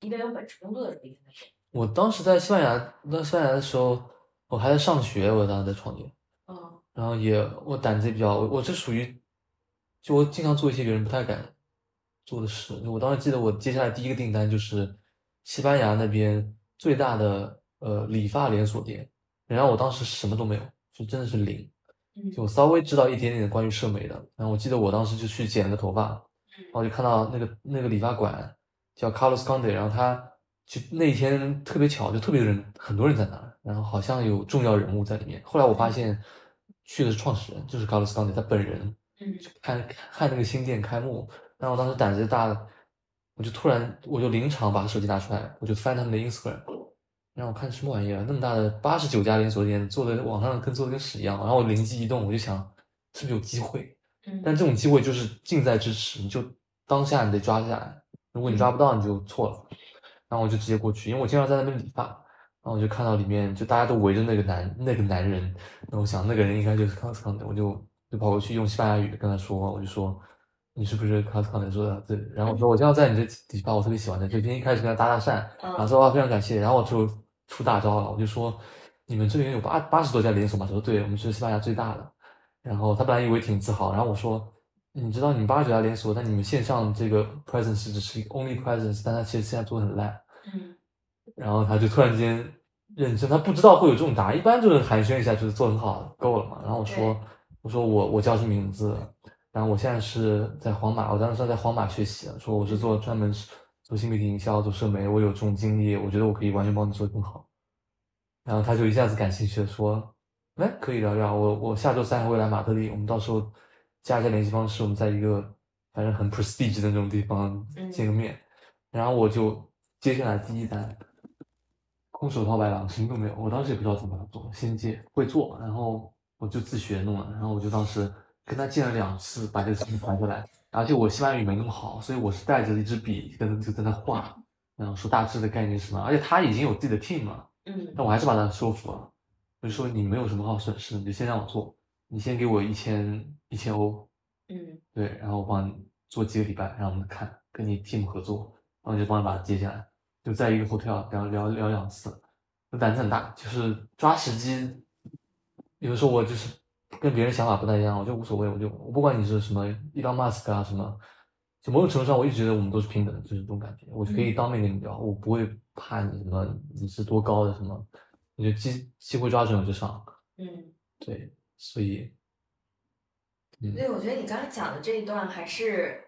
一边有本职工作的时候一边在创业。我当时在西班牙，在西班牙的时候，我还在上学，我当时在创业，嗯然后也我胆子也比较，我我是属于，就我经常做一些别人不太敢做的事。就我当时记得我接下来第一个订单就是西班牙那边最大的呃理发连锁店，然后我当时什么都没有，就真的是零。嗯就我稍微知道一点点关于社媒的，然后我记得我当时就去剪了个头发，然后就看到那个那个理发馆叫 Carlos Conde，然后他就那天特别巧，就特别人很多人在那儿，然后好像有重要人物在里面。后来我发现去的是创始人，就是 Carlos Conde 他本人，嗯看看那个新店开幕，然后我当时胆子就大了，我就突然我就临场把手机拿出来，我就翻他们的 Instagram，然后我看什么玩意儿，那么大的八十九家连锁店做的网上跟做的跟屎一样，然后我灵机一动，我就想是不是有机会？嗯但这种机会就是近在咫尺，你就当下你得抓下来，如果你抓不到你就错了。然后我就直接过去，因为我经常在那边理发，然后我就看到里面就大家都围着那个男那个男人，然后我想那个人应该就是 c o s c o n 的，我就就跑过去用西班牙语跟他说，我就说你是不是 c o s c o n 的说的？对，然后我说我经常在你这理发，我特别喜欢的，就今天一开始跟他搭搭讪，然后嗯说啊非常感谢，然后我就出大招了，我就说你们这边有八八十多家连锁嘛？他说对，我们是西班牙最大的。然后他本来以为挺自豪，然后我说你知道你们八十九家连锁，但你们线上这个 presence 只是一个 only presence，但他其实现在做的很烂。嗯然后他就突然间认真，他不知道会有这种答案，一般就是寒暄一下，就是做得很好，够了嘛。然后我说我说我我叫什么名字，然后我现在是在皇马，我当时在皇马学习，说我是做专门做新媒体营销、做社媒，我有这种经历，我觉得我可以完全帮你做得更好。然后他就一下子感兴趣的说，哎，可以聊聊，我我下周三会来马德里，我们到时候加一下联系方式，我们在一个反正很 prestige 的那种地方嗯见个面。然后我就接下来第一单，空手套白狼，什么都没有。我当时也不知道怎么做，先接会做，然后我就自学弄了。然后我就当时跟他见了两次，把这个事情传下来。而且我西班牙语没那么好，所以我是带着一支笔跟就在那画，然后说大致的概念是什么。而且他已经有自己的 team 了，嗯但我还是把他说服了。我就说你没有什么好损失的，你就先让我做，你先给我一千一千欧，嗯。对，然后我帮你做几个礼拜，让我们看，跟你 team 合作，然后就帮你把它接下来，就在一个 hotel 聊聊聊两次，我胆子很大，就是抓时机，有的时候我就是跟别人想法不太一样，我就无所谓，我就我不管你是什么一 l 马斯 Musk 啊什么，就某种程度上我一直觉得我们都是平等的，就是这种感觉，我就可以嗯。当面跟你聊，我不会怕你什么你是多高的什么，你就机机会抓准我就上，嗯。对，所以，嗯，对，我觉得你刚才讲的这一段还是，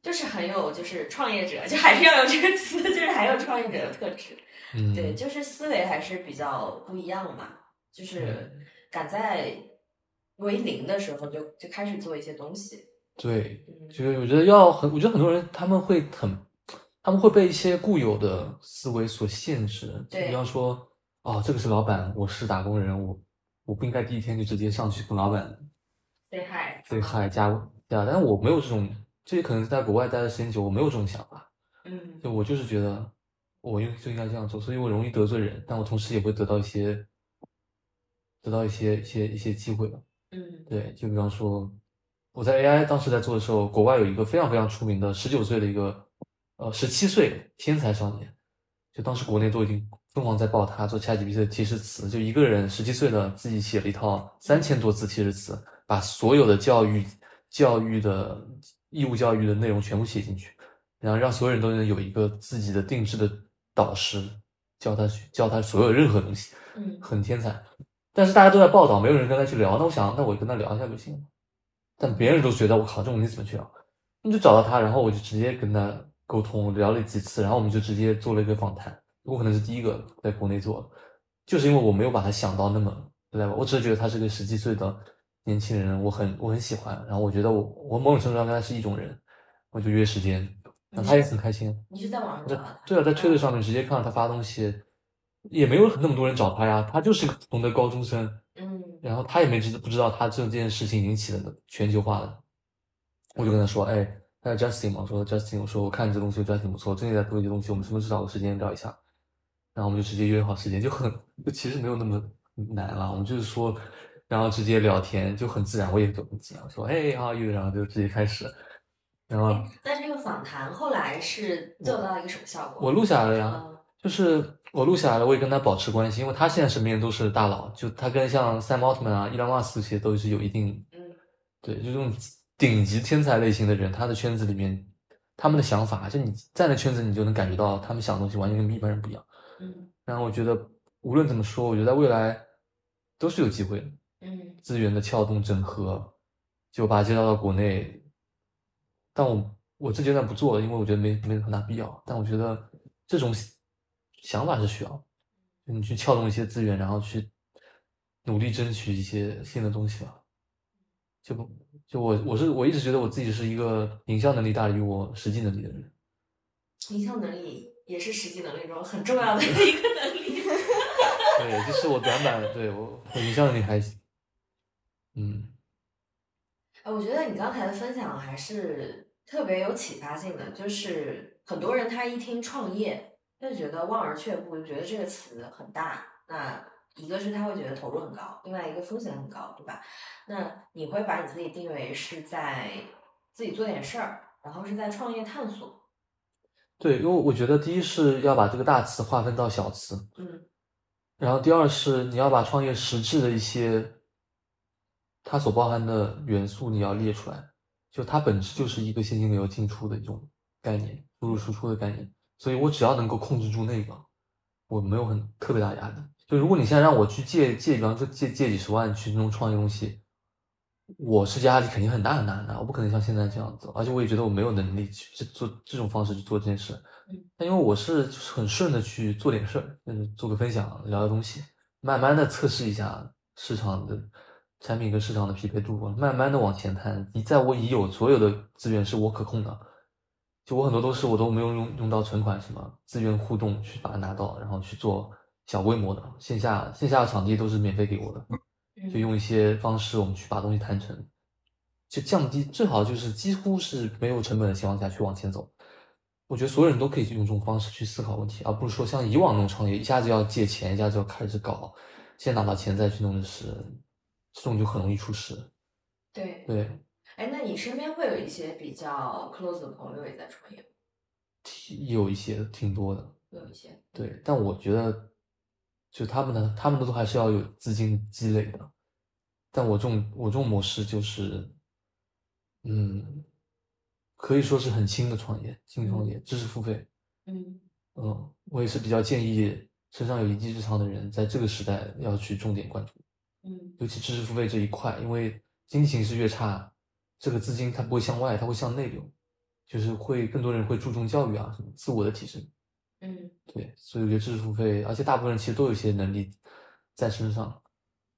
就是很有就是创业者，就还是要有这个词，就是还有创业者的特质。嗯，对，就是思维还是比较不一样嘛，就是赶在为零的时候就就开始做一些东西。对，嗯就是我觉得要很，我觉得很多人他们会很，他们会被一些固有的思维所限制。比方说，哦，这个是老板，我是打工人，我我不应该第一天就直接上去跟老板对嗨，对嗨加加，但是我没有这种，这也可能是在国外待的时间久，我没有这种想法。嗯就我就是觉得我应就应该这样做，所以我容易得罪人，但我同时也会得到一些得到一些一些一些机会吧。嗯对，就比方说，我在 AI 当时在做的时候，国外有一个非常非常出名的十九岁的一个，呃，十七岁天才少年，就当时国内都已经疯狂在报他做 ChatGPT 的提示词，就一个人十七岁的自己写了一套三千多字提示词，把所有的教育教育的义务教育的内容全部写进去，然后让所有人都能有一个自己的定制的导师，教他教他所有任何东西。嗯很天才，但是大家都在报道，没有人跟他去聊。那我想，那我跟他聊一下就行了。但别人都觉得我靠，这种你怎么去聊？你就找到他，然后我就直接跟他沟通，聊了几次，然后我们就直接做了一个访谈。我可能是第一个在国内做的，就是因为我没有把他想到那么 level，我只是觉得他是个十几岁的年轻人，我很我很喜欢，然后我觉得我我某种程度上跟他是一种人，我就约时间，然后他也很开心。你是在网上？对啊，在推特上面直接看到他发东西，也没有那么多人找他呀，他就是个普通的高中生，嗯然后他也没知不知道他这件事情引起了全球化的，我就跟他说，哎，那 Justin 嘛，我说 Justin，我说我看你这东西，我觉得还挺不错，最近在做一些东西，我们什么时候找个时间聊一下？然后我们就直接约好时间，就很就其实没有那么难了，我们就是说，然后直接聊天就很自然，我也就很自然，说，哎，how are you？然后就直接开始，然后那这个访谈后来是做到一个什么效果？我录下来了呀，嗯就是我录下来了，我也跟他保持关系，因为他现在身边都是大佬，就他跟像 Sam Altman 啊、伊朗马斯克这些都是有一定嗯对，就这种顶级天才类型的人，他的圈子里面，他们的想法，就你在那圈子，你就能感觉到他们想的东西完全跟一般人不一样。嗯然后我觉得无论怎么说，我觉得在未来都是有机会的，嗯资源的撬动整合，就把它介绍到国内。但我我这阶段不做了，因为我觉得没没很大必要。但我觉得这种想法是需要，就你去撬动一些资源，然后去努力争取一些新的东西吧。就不就我我是我一直觉得我自己是一个营销能力大于我实际能力的人。营销能力也是实际能力中很重要的一个能力。对，就是我短板，对我我营销能力还行。嗯，呃，我觉得你刚才的分享还是特别有启发性的，就是很多人他一听创业，他就觉得望而却步，就觉得这个词很大。那一个是他会觉得投入很高，另外一个风险很高，对吧？那你会把你自己定位是在自己做点事儿，然后是在创业探索。对，因为我觉得第一是要把这个大词划分到小词，嗯然后第二是你要把创业实质的一些它所包含的元素你要列出来，就它本质就是一个现金流进出的一种概念，输入输出的概念。所以我只要能够控制住那个，我没有很特别大压力。就如果你现在让我去借借，比方说借借几十万去弄创业东西，我是压力肯定很大很大很大，我不可能像现在这样子，而且我也觉得我没有能力去去做这种方式去做这件事。嗯，但因为我是就是很顺的去做点事儿，嗯，做个分享，聊聊东西，慢慢的测试一下市场的产品跟市场的匹配度，慢慢的往前探。你在我已有所有的资源是我可控的，就我很多都是我都没有用用到存款什么资源互动去把它拿到，然后去做小规模的线下线下的场地都是免费给我的，就嗯用一些方式我们去把东西谈成，就降低最好就是几乎是没有成本的情况下去往前走。我觉得所有人都可以用这种方式去思考问题，而不是说像以往那种创业，一下子要借钱，一下子要开始搞，先拿到钱再去弄的事，这种就很容易出事。对。对，哎，那你身边会有一些比较 close 的朋友也在创业吗？挺有一些挺多的，有一些。对，但我觉得，就他们呢，他们都还是要有资金积累的。但我这种我这种模式就是，嗯，可以说是很轻的创业，轻创业，知识付费。嗯嗯，我也是比较建议身上有一技之长的人，在这个时代要去重点关注，嗯尤其知识付费这一块，因为经济形势越差，这个资金它不会向外，它会向内流，就是会更多人会注重教育啊，什么自我的提升。嗯对，所以我觉得知识付费，而且大部分人其实都有一些能力在身上，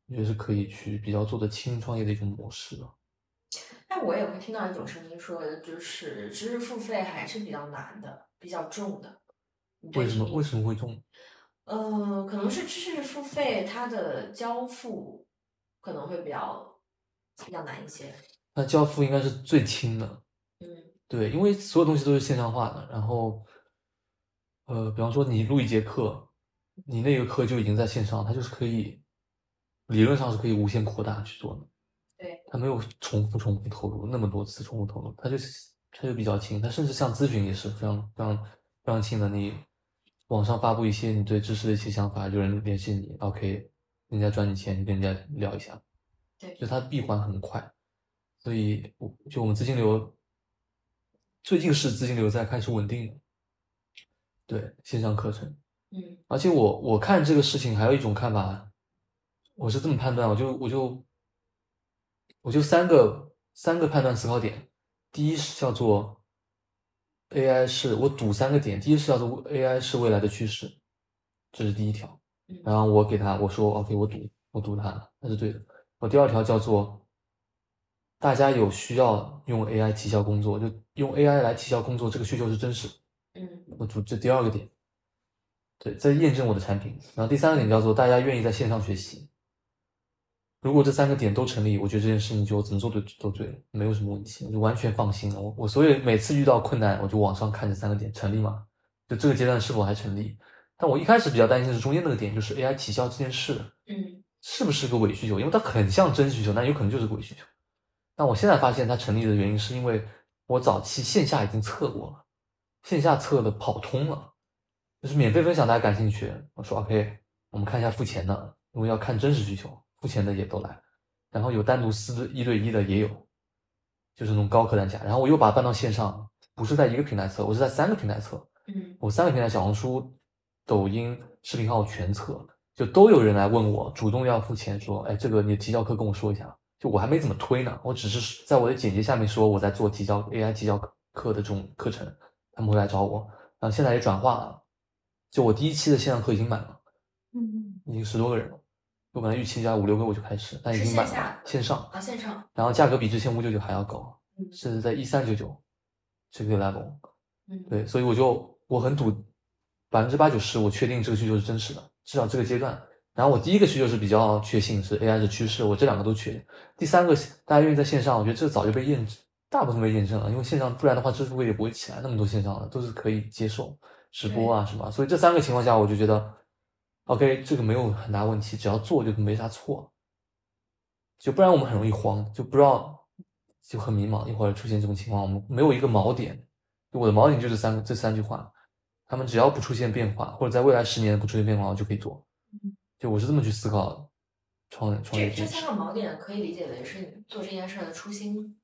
我觉得是可以去比较做的轻创业的一种模式吧。但我也会听到一种声音说，就是知识付费还是比较难的，比较重的。为什么为什么会重？呃，可能是知识付费它的交付可能会比较比较难一些。那交付应该是最轻的，嗯对，因为所有东西都是线上化的，然后，呃，比方说你录一节课，你那个课就已经在线上，它就是可以，理论上是可以无限扩大去做的。对，它没有重复重复投入那么多次重复投入，它就是它就比较轻，它甚至像咨询也是非常非常非常轻的。你网上发布一些你对知识的一些想法，有人联系你，OK，人家赚你钱，你跟人家聊一下，对就它闭环很快，所以就我们资金流最近是资金流在开始稳定了，对线上课程，嗯。而且我我看这个事情还有一种看法，我是这么判断，我就我就我就三个三个判断思考点，第一是叫做 AI 是我赌三个点，第一是叫做 AI 是未来的趋势，这是第一条，嗯。然后我给他我说 OK 我赌我赌它那是对的，我第二条叫做大家有需要用 AI 提效工作，就用 AI 来提效工作这个需求是真实的。嗯我主这第二个点，对，在验证我的产品。然后第三个点叫做大家愿意在线上学习。如果这三个点都成立，我觉得这件事情就怎么做都都对了，没有什么问题，我就完全放心了。我我所以每次遇到困难，我就往上看这三个点成立吗？就这个阶段是否还成立？但我一开始比较担心的是中间那个点，就是 AI 提效这件事嗯是不是个伪需求？因为它很像真需求，但有可能就是个伪需求。但我现在发现它成立的原因，是因为我早期线下已经测过了，线下测的跑通了，就是免费分享，大家感兴趣，我说 OK，我们看一下付钱的，因为要看真实需求，付钱的也都来，然后有单独私一对一的也有，就是那种高客单价，然后我又把它搬到线上，不是在一个平台测，我是在三个平台测，嗯。我三个平台，小红书、抖音、视频号全测，就都有人来问我，主动要付钱，说，哎，这个你的提交课跟我说一下。就我还没怎么推呢，我只是在我的简介下面说我在做提交 AI 提交课的这种课程，他们会来找我。然后现在也转化了，就我第一期的线上课已经满了，嗯已经十多个人了。我本来预期加五六个我就开始，但已经满了线，线上，啊线上，然后价格比之前五九九还要高，嗯是在一三九九这个 level。嗯对，所以我就我很赌百分之八九十，我确定这个需求是真实的，至少这个阶段。然后我第一个需求是比较确信是 AI 的趋势，我这两个都确定。第三个大家愿意在线上，我觉得这早就被验证，大部分被验证了，因为线上不然的话支付费也不会起来，那么多线上的都是可以接受直播啊什么，所以这三个情况下我就觉得，OK 这个没有很大问题，只要做就没啥错。就不然我们很容易慌，就不知道就很迷茫，一会儿出现这种情况，我们没有一个锚点。我的锚点就是三个这三句话，他们只要不出现变化，或者在未来十年不出现变化，我就可以做。就我是这么去思考创创业这这。三个锚点可以理解为是你做这件事的初心，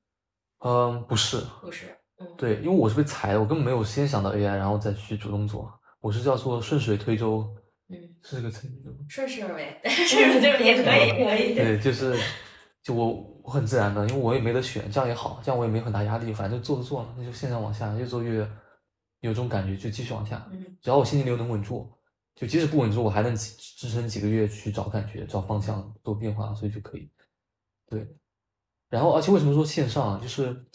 嗯，不是，不是？嗯，对，因为我是被裁的，我根本没有先想到 AI，然后再去主动做。我是叫做顺水推舟，嗯，是这个成语吗？顺势而为，顺势就是也可以，可以。对，就是就我我很自然的，因为我也没得选，这样也好，这样我也没很大压力，反正做就做了，那就现在往下，越做越有这种感觉，就继续往下。嗯只要我现金流能稳住，就即使不稳住，我还能支支撑几个月去找感觉、找方向、做变化，所以就可以。对，然后而且为什么说线上啊？就是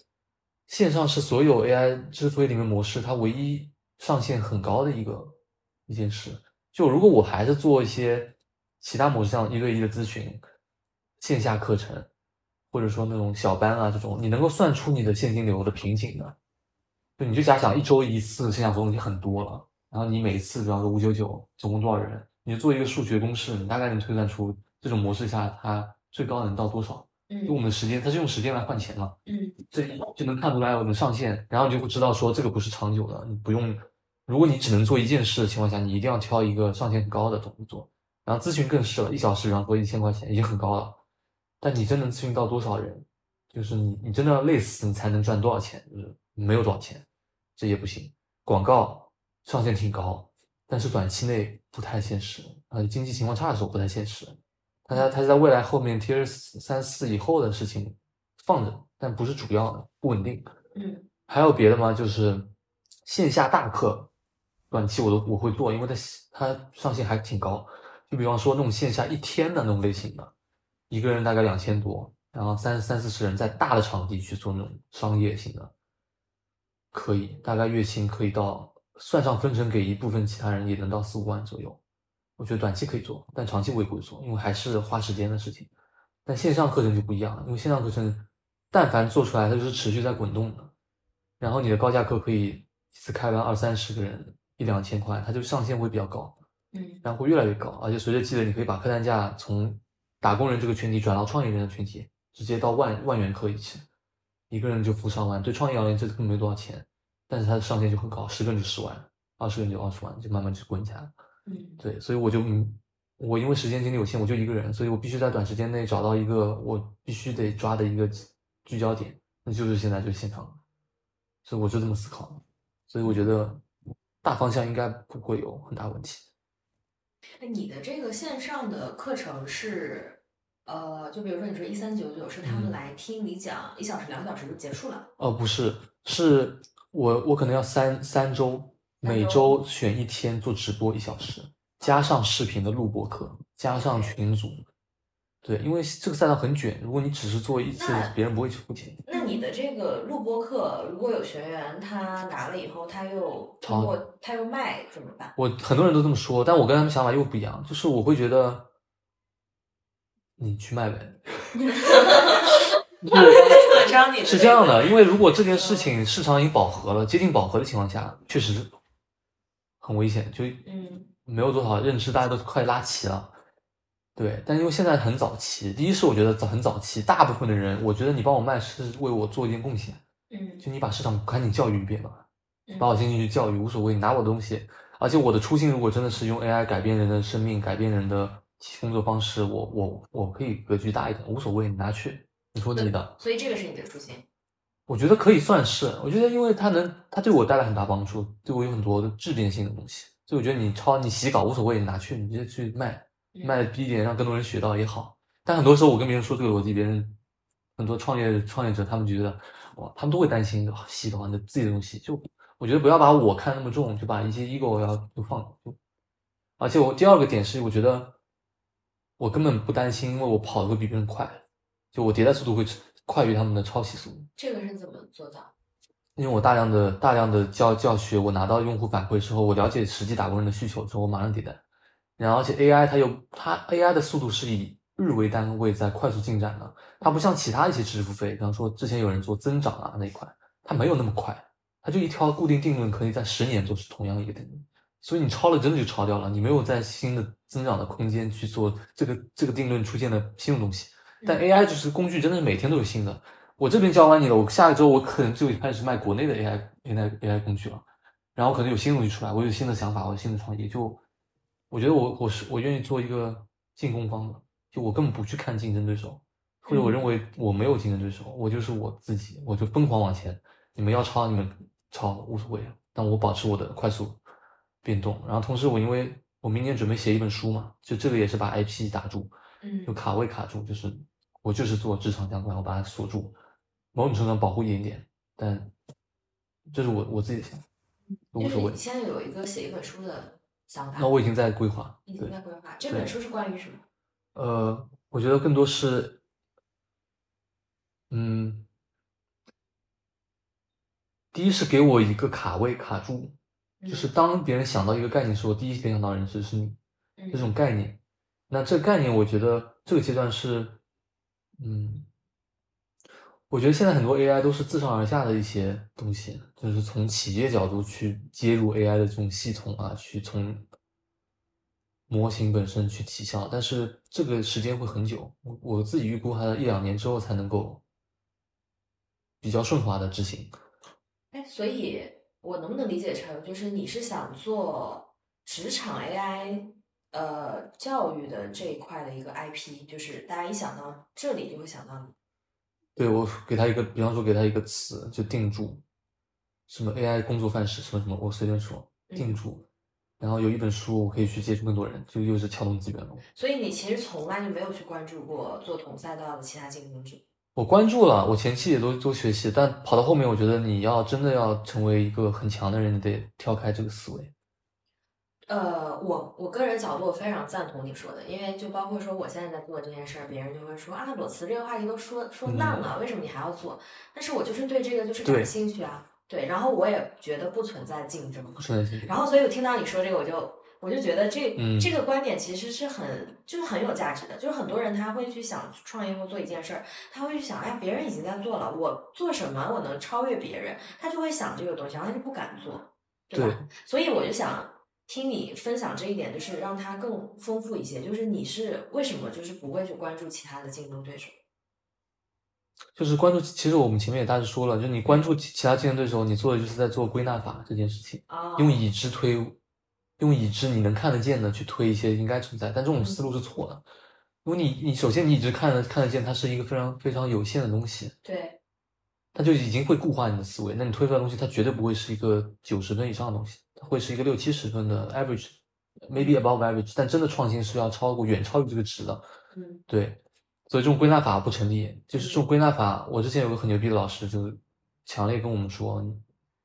线上是所有 AI 支付里面模式它唯一上限很高的一个一件事。就如果我还是做一些其他模式，像一对一的咨询、线下课程，或者说那种小班啊这种，你能够算出你的现金流的瓶颈的。就你就假想一周一次线下活动已经很多了，然后你每次比方说五九九，总共多少人，你就做一个数学公式，你大概能推算出这种模式下它最高能到多少。因为我嗯们的时间，他是用时间来换钱嘛，嗯这就能看出来我们上限，然后你就会知道说这个不是长久的，你不用，如果你只能做一件事的情况下，你一定要挑一个上限很高的东西做。然后咨询更是了，一小时比方说一千块钱已经很高了，但你真能咨询到多少人？就是你你真的要累死，你才能赚多少钱？就是没有多少钱，这也不行。广告上限挺高，但是短期内不太现实，呃，经济情况差的时候不太现实。它它它是在未来后面 tier 三四以后的事情放着，但不是主要的，不稳定。嗯还有别的吗？就是线下大课，短期我都我会做，因为它它上限还挺高。就比方说那种线下一天的那种类型的，一个人大概两千多，然后三三四十人在大的场地去做那种商业型的，可以，大概月薪可以到算上分成给一部分其他人也能到四五万左右。我觉得短期可以做，但长期我也不会做，因为还是花时间的事情。但线上课程就不一样了，因为线上课程但凡做出来，它就是持续在滚动的。然后你的高价课可以一次开完二三十个人，一两千块，它就上限会比较高，嗯然后会越来越高。而且随着积累，你可以把客单价从打工人这个群体转到创业人的群体，直接到万万元课一起，一个人就付上万。对创业而言，这根本没多少钱，但是它的上限就很高，十个人就十万，二十个人就二十万，就慢慢就滚起来了。嗯。对，所以我就嗯，我因为时间精力有限，我就一个人，所以我必须在短时间内找到一个我必须得抓的一个聚焦点，那就是现在就是现场，所以我就这么思考，所以我觉得大方向应该不会有很大问题。那，你的这个线上的课程是，呃，就比如说你说一三九九是他们嗯。来听你讲一小时、两小时就结束了，哦，不是，是我我可能要三三周，每周周选一天做直播一小时，加上视频的录播课，加上群组。对，因为这个赛道很卷，如果你只是做一次，别人不会去付钱。那你的这个录播课，如果有学员他拿了以后，他又通过他又卖怎么办？我很多人都这么说，但我跟他们想法又不一样，就是我会觉得，你去卖呗。是这样的，因为如果这件事情市场已经饱和了，接近饱和的情况下，确实很危险，就嗯没有多少认知，大家都快拉齐了。对，但因为现在很早期，第一是我觉得早很早期，大部分的人，我觉得你帮我卖是为我做一件贡献，嗯就你把市场赶紧教育一遍吧，嗯把我进去教育无所谓，你拿我的东西，而且我的初心如果真的是用 AI 改变人的生命，改变人的工作方式，我我我可以格局大一点，无所谓，你拿去，你说你的，所以这个是你的初心。我觉得可以算是，我觉得因为它能，它对我带来很大帮助，对我有很多的质变性的东西，所以我觉得你抄你洗稿无所谓，你拿去，你直接去卖，嗯卖的低一点，让更多人学到也好。但很多时候我跟别人说这个逻辑，别人很多创业创业者他们觉得哇，他们都会担心洗稿你的自己的东西，就我觉得不要把我看那么重，就把一些 ego 要就放就。而且我第二个点是，我觉得我根本不担心，因为我跑的会比别人快，就我迭代速度会快于他们的抄袭速度。这个是怎么做到？因为我大量的大量的教教学，我拿到用户反馈之后，我了解实际打工人的需求之后，我马上迭代。然后而且 AI 它又它 AI 的速度是以日为单位在快速进展的，它不像其他一些知识付费，比方说之前有人做增长啊那一块，它没有那么快，它就一条固定定论可以在十年做是同样一个定论，所以你抄了真的就抄掉了，你没有在新的增长的空间去做这个这个定论出现的新的东西。但嗯 AI 就是工具，真的是每天都有新的。我这边教完你了，我下一周我可能就开始卖国内的 AI AI AI 工具了，然后可能有新东西出来，我有新的想法，我有新的创意，就我觉得我我是我愿意做一个进攻方的，就我根本不去看竞争对手，或者我认为我没有竞争对手，我就是我自己，我就疯狂往前。你们要抄你们抄无所谓，但我保持我的快速变动。然后同时我因为我明年准备写一本书嘛，就这个也是把 IP 打住，嗯就嗯卡位卡住，就是我就是做职场相关，我把它锁住，某种程度上保护一点点，但这是我我自己的想法，无所谓就是你。现在有一个写一本书的想法，那我已经在规划，已经，在规划。这本书是关于什么？呃，我觉得更多是，嗯，第一是给我一个卡位卡住，就是当别人想到一个概念的时候，第一联想到的人是是你，嗯这种概念。那这个概念，我觉得这个阶段是，嗯，我觉得现在很多 AI 都是自上而下的一些东西，就是从企业角度去接入 AI 的这种系统啊，去从模型本身去提效，但是这个时间会很久，我我自己预估还要一两年之后才能够比较顺滑的执行。哎，所以我能不能理解成，就是你是想做职场 AI 呃教育的这一块的一个 IP，就是大家一想到这里就会想到你。对我给他一个，比方说给他一个词，就定住，什么 AI 工作范式，什么什么，我随便说定住。然后有一本书，我可以去接触更多人，就又是撬动资源了。所以你其实从来就没有去关注过做同赛道的其他竞争者。我关注了，我前期也都都学习，但跑到后面，我觉得你要真的要成为一个很强的人，你得跳开这个思维。呃，我我个人角度我非常赞同你说的，因为就包括说我现在在做这件事儿，别人就会说啊，裸辞这个话题都说说烂了，为什么你还要做？但是我就是对这个就是感兴趣啊，对，然后我也觉得不存在竞争，不存在竞争。然后所以我听到你说这个，我就我就觉得这、嗯这个观点其实是很就是很有价值的，就是很多人他会去想创业或做一件事儿，他会去想，哎呀，别人已经在做了，我做什么我能超越别人？他就会想这个东西，然后他就不敢做，对吧？对所以我就想听你分享这一点，就是让它更丰富一些。就是你是为什么就是不会去关注其他的竞争对手？就是关注，其实我们前面也大致说了，就是你关注其其他竞争对手，你做的就是在做归纳法这件事情，啊，用已知推，用已知你能看得见的去推一些应该存在，但这种思路是错的。因为你你首先你已知看得看得见，它是一个非常非常有限的东西，对，它就已经会固化你的思维。那你推出来的东西，它绝对不会是一个九十分以上的东西，它会是一个六七十分的 average，maybe above average，但真的创新是要超过远超于这个值的。嗯对，所以这种归纳法不成立。就是这种归纳法，我之前有个很牛逼的老师，就是强烈跟我们说，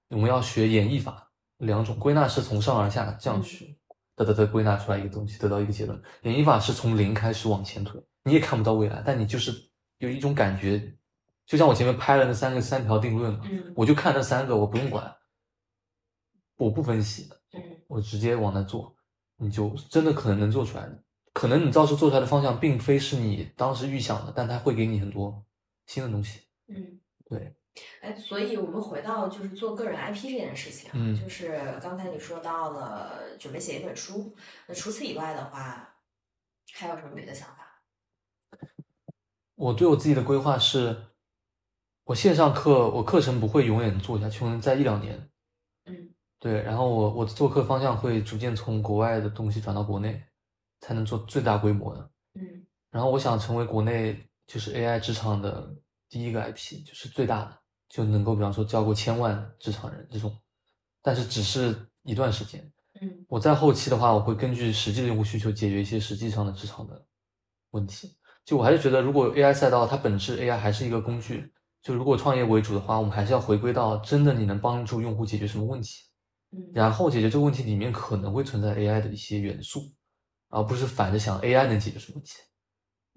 我们要学演绎法，两种归纳是从上而下这样去，得得得归纳出来一个东西，得到一个结论。演绎法是从零开始往前推，你也看不到未来，但你就是有一种感觉，就像我前面拍了那三个三条定论嘛，嗯我就看那三个，我不用管，我不分析，嗯我直接往那做，你就真的可能能做出来的。可能你到时候做出来的方向并非是你当时预想的，但它会给你很多新的东西。嗯。对，哎，所以我们回到就是做个人 IP 这件事情啊，嗯就是刚才你说到了准备写一本书，那除此以外的话，还有什么别的想法？我对我自己的规划是，我线上课，我课程不会永远做下去，可能在一两年。嗯对，然后我我的做客方向会逐渐从国外的东西转到国内，才能做最大规模的。嗯然后我想成为国内就是 AI 职场的第一个 IP，就是最大的，就能够比方说教过千万职场人这种，但是只是一段时间。嗯我在后期的话，我会根据实际的用户需求解决一些实际上的职场的问题。就我还是觉得，如果 AI 赛道它本质 AI 还是一个工具，就如果创业为主的话，我们还是要回归到真的你能帮助用户解决什么问题，嗯然后解决这个问题里面可能会存在 AI 的一些元素，而不是反着想 AI 能解决什么问题。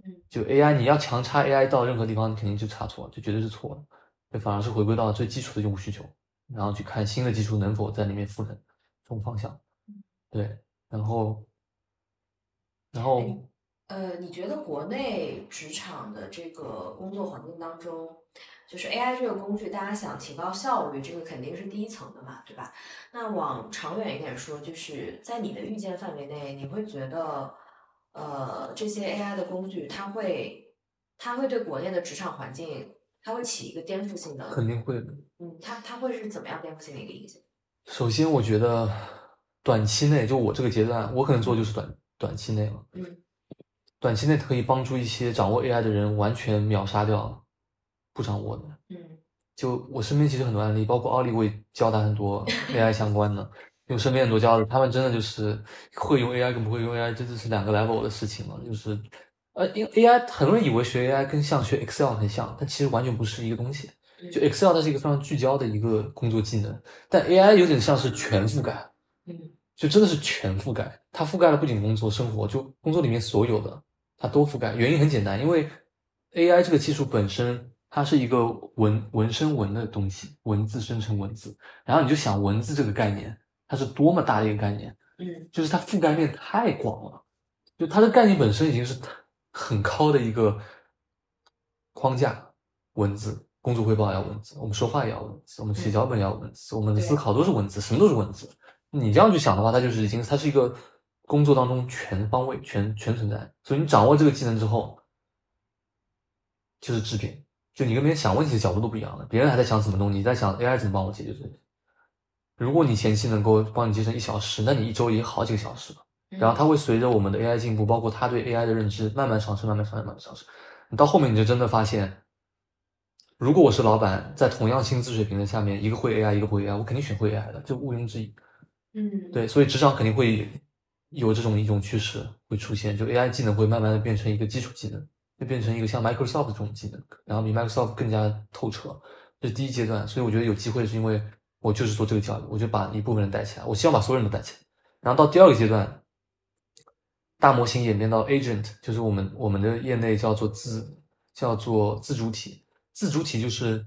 嗯就 AI 你要强插 AI 到任何地方，你肯定就插错了，就绝对是错的。就反而是回归到最基础的用户需求，然后去看新的技术能否在里面赋能这种方向。对，然后，然后呃，你觉得国内职场的这个工作环境当中，就是 AI 这个工具，大家想提高效率，这个肯定是第一层的嘛，对吧？那往长远一点说，就是在你的预见范围内，你会觉得，呃，这些 AI 的工具，它会，它会对国内的职场环境，它会起一个颠覆性的，肯定会的。嗯，它它会是怎么样颠覆性的一个影响？首先，我觉得短期内，就我这个阶段，我可能做就是短短期内了。嗯短期内可以帮助一些掌握 AI 的人完全秒杀掉不掌握的。嗯就我身边其实很多案例，包括奥利，我也教他很多 AI 相关的。因为身边很多教的，他们真的就是会用 AI 跟不会用 AI，真的是两个 level 的事情了。就是，呃，因为 AI 很多人以为学 AI 跟像学 Excel 很像，但其实完全不是一个东西。就 Excel 它是一个非常聚焦的一个工作技能，但 AI 有点像是全覆盖，嗯就真的是全覆盖。它覆盖了不仅工作、生活，就工作里面所有的它多覆盖。原因很简单，因为 AI 这个技术本身它是一个文文生文的东西，文字生成文字。然后你就想文字这个概念，它是多么大的一个概念，嗯就是它覆盖面太广了，就它的概念本身已经是很高的一个框架，文字。工作汇报要文字，我们说话也要文字，我们写脚本要文字，我们的思考都是文字，什么都是文字。你这样去想的话，它就是已经它是一个工作当中全方位、全全存在。所以你掌握这个技能之后，就是质变，就你跟别人想问题的角度都不一样了。别人还在想怎么弄，你在想 AI 怎么帮我解决这个。如果你前期能够帮你节省一小时，那你一周也好几个小时了。然后它会随着我们的 AI 进步，包括他对 AI 的认知慢慢上升，慢慢上升，慢慢上升。你到后面你就真的发现，如果我是老板，在同样薪资水平的下面，一个会 AI，一个不会 AI，我肯定选会 AI 的，这毋庸置疑。嗯，对，所以职场肯定会有这种一种趋势会出现，就 AI 技能会慢慢的变成一个基础技能，会变成一个像 Microsoft 这种技能，然后比 Microsoft 更加透彻。这是第一阶段，所以我觉得有机会是因为我就是做这个教育，我就把一部分人带起来，我希望把所有人都带起来。然后到第二个阶段，大模型演变到 agent，就是我们我们的业内叫做自叫做自主体，自主体就是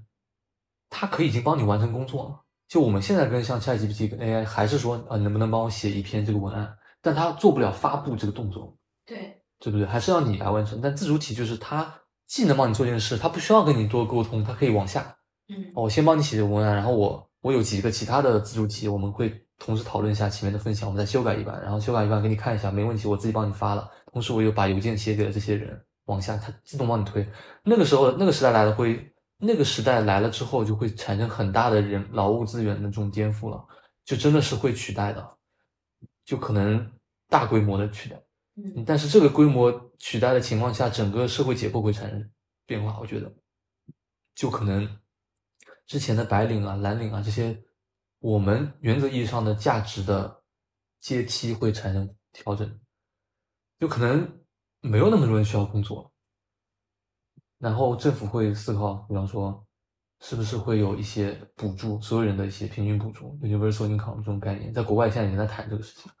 它可以已经帮你完成工作了。就我们现在跟像 ChatGPT 跟 AI 还是说啊，能不能帮我写一篇这个文案？但他做不了发布这个动作，对，对不对？还是要你来完成。但自主体就是他既能帮你做这件事，他不需要跟你多沟通，他可以往下。嗯哦我先帮你写这个文案，然后我我有几个其他的自主体，我们会同时讨论一下前面的分享，我们再修改一版，然后修改一版给你看一下，没问题，我自己帮你发了。同时我又把邮件写给了这些人，往下他自动帮你推。那个时候那个时代来了会，那个时代来了之后就会产生很大的人劳务资源的这种颠覆了，就真的是会取代的，就可能大规模的取代。嗯。但是这个规模取代的情况下，整个社会结构会产生变化，我觉得，就可能之前的白领啊、蓝领啊这些，我们原则意义上的价值的阶梯会产生调整，就可能没有那么多人需要工作，然后政府会思考，比方说，是不是会有一些补助所有人的一些平均补助，universal income 这种概念，在国外现在也在谈这个事情，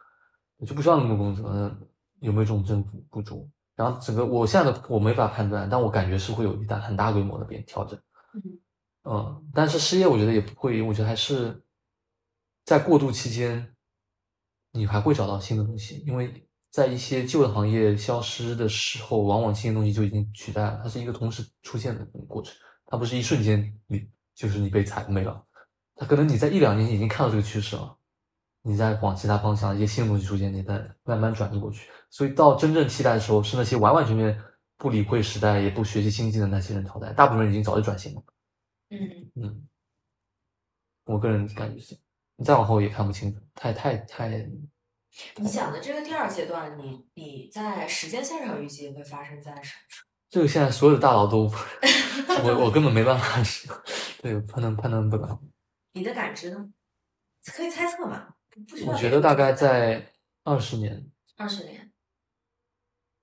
就不需要那么多工资，那有没有这种政府补助？然后整个我现在的我没法判断，但我感觉是会有一大很大规模的变调整。嗯嗯，但是失业我觉得也不会，我觉得还是在过渡期间，你还会找到新的东西，因为在一些旧的行业消失的时候，往往新的东西就已经取代了，它是一个同时出现的过程，它不是一瞬间你就是你被裁没了，它可能你在一两年已经看到这个趋势了，你再往其他方向一些新的东西出现，你再慢慢转移过去，所以到真正替代的时候，是那些完完全全不理会时代也不学习新技能的那些人淘汰，大部分人已经早就转型了。嗯嗯，我个人感觉是，你再往后也看不清楚，太太太，你讲的这个第二阶段，你你在时间线上预计会发生在什么时候？这个现在所有的大佬都，我我根本没办法，对判断判断不了。你的感知呢？可以猜测嘛？我觉得大概在二十年，二十年。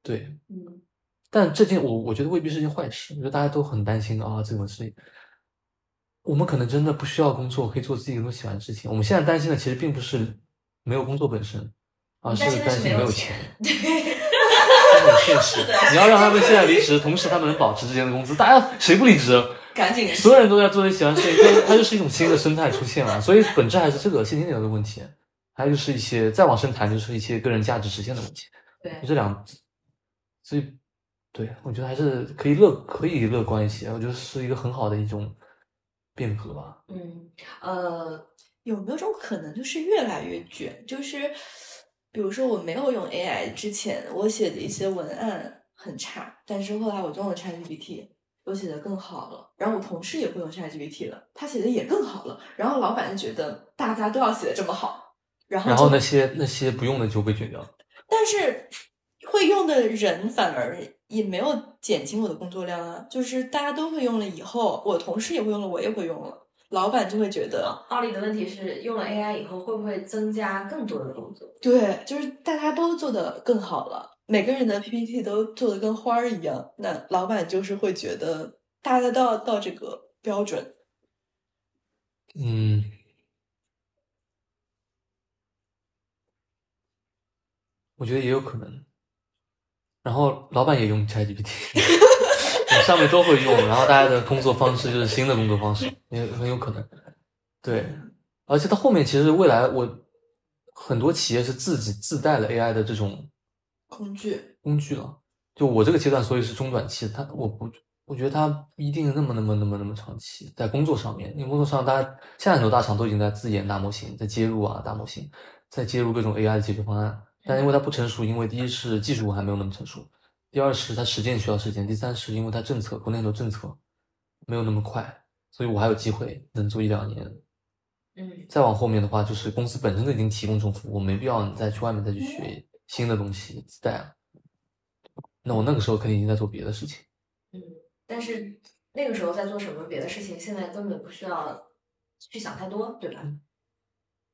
对，嗯但这件我我觉得未必是件坏事，我觉得大家都很担心啊，这种事情。我们可能真的不需要工作，可以做自己都喜欢的事情。我们现在担心的其实并不是没有工作本身，而你担心的是担心没有钱。对，这很现实。你要让他们现在离职，同时他们能保持之前的工资，大家谁不离职？赶紧所有人都在做自己喜欢的事情，它它就是一种新的生态出现了。所以本质还是这个现金流的问题，还有就是一些再往深谈，就是一些个人价值实现的问题。对这两，所以对我觉得还是可以乐可以乐观一些，我觉得是一个很好的一种变革吧。嗯呃，有没有种可能，就是越来越卷？就是比如说，我没有用 AI 之前，我写的一些文案很差，但是后来我用了 ChatGPT，我写的更好了。然后我同事也不用 ChatGPT 了，他写的也更好了。然后老板就觉得大家都要写的这么好，然后然后那些那些不用的就被卷掉。但是会用的人反而也没有减轻我的工作量啊，就是大家都会用了以后，我同事也会用了，我也会用了，老板就会觉得，奥利的问题是，用了 AI 以后会不会增加更多的工作？对，就是大家都做的更好了，每个人的 PPT 都做的跟花儿一样，那老板就是会觉得大家都要到这个标准。嗯，我觉得也有可能。然后老板也用 ChatGPT，上面都会用，然后大家的工作方式就是新的工作方式，也很有可能。对，而且到后面其实未来我很多企业是自己自带了 AI 的这种工具，工具了。就我这个阶段，所以是中短期，它我不我觉得它不一定那么那么那么那么长期，在工作上面，因为工作上大家现在很多大厂都已经在自研大模型，在接入啊大模型，在接入各种 AI 的解决方案，但因为它不成熟，因为第一是技术还没有那么成熟，第二是它实践需要时间，第三是因为它政策国内很多政策没有那么快，所以我还有机会能做一两年。嗯再往后面的话，就是公司本身就已经提供这种服务，没必要你再去外面再去学新的东西自带了。那我那个时候肯定已经在做别的事情。嗯，但是那个时候在做什么别的事情，现在根本不需要去想太多，对吧？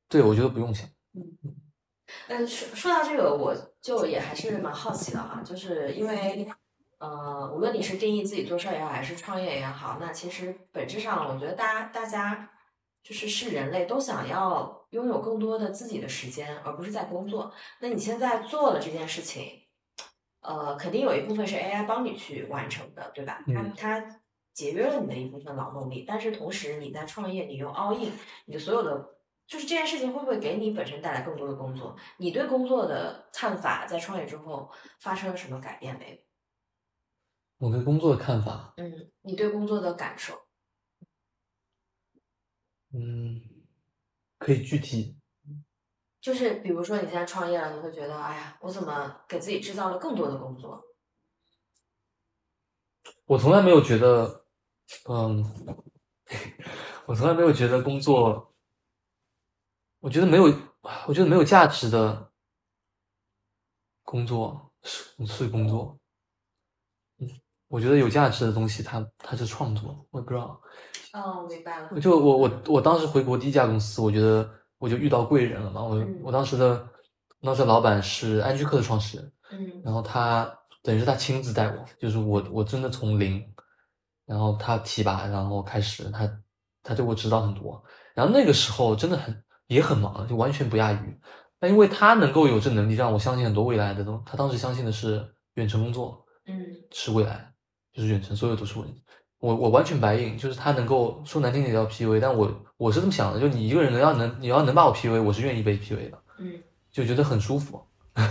对，我觉得不用想。但说说到这个，我就也还是蛮好奇的哈，就是因为，呃，无论你是定义自己做事儿也好，还是创业也好，那其实本质上，我觉得大家大家就是是人类都想要拥有更多的自己的时间，而不是在工作。那你现在做了这件事情，呃，肯定有一部分是 AI 帮你去完成的，对吧？它嗯它节约了你的一部分劳动力，但是同时你在创业，你又 all in，你的所有的就是这件事情会不会给你本身带来更多的工作？你对工作的看法在创业之后发生了什么改变没有？我对工作的看法，嗯，你对工作的感受？嗯，可以具体。就是比如说你现在创业了，你会觉得，哎呀，我怎么给自己制造了更多的工作？我从来没有觉得，嗯，我从来没有觉得工作，我觉得没有，我觉得没有价值的工作是是工作。嗯，我觉得有价值的东西它，它是创作，我也不知道。哦，我明白了。就我我我当时回国第一家公司，我觉得我就遇到贵人了嘛。我嗯我当时的当时的老板是安居客的创始人，嗯然后他等于是他亲自带我，就是我我真的从零，然后他提拔，然后开始他他对我指导很多，然后那个时候真的很也很忙，就完全不亚于。但因为他能够有这能力，让我相信很多未来的东。他当时相信的是远程工作嗯是未来，就是远程，所有都是未来。我我完全白应，就是他能够说难听点叫 PUA，但我我是这么想的，就你一个人能要能你要能把我 PUA，我是愿意被 PUA 的，嗯，就觉得很舒服。